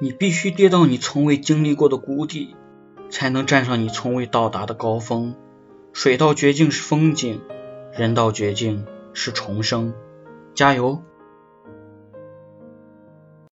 你必须跌到你从未经历过的谷底才能站上你从未到达的高峰。水到绝境是风景人到绝境是重生。加油！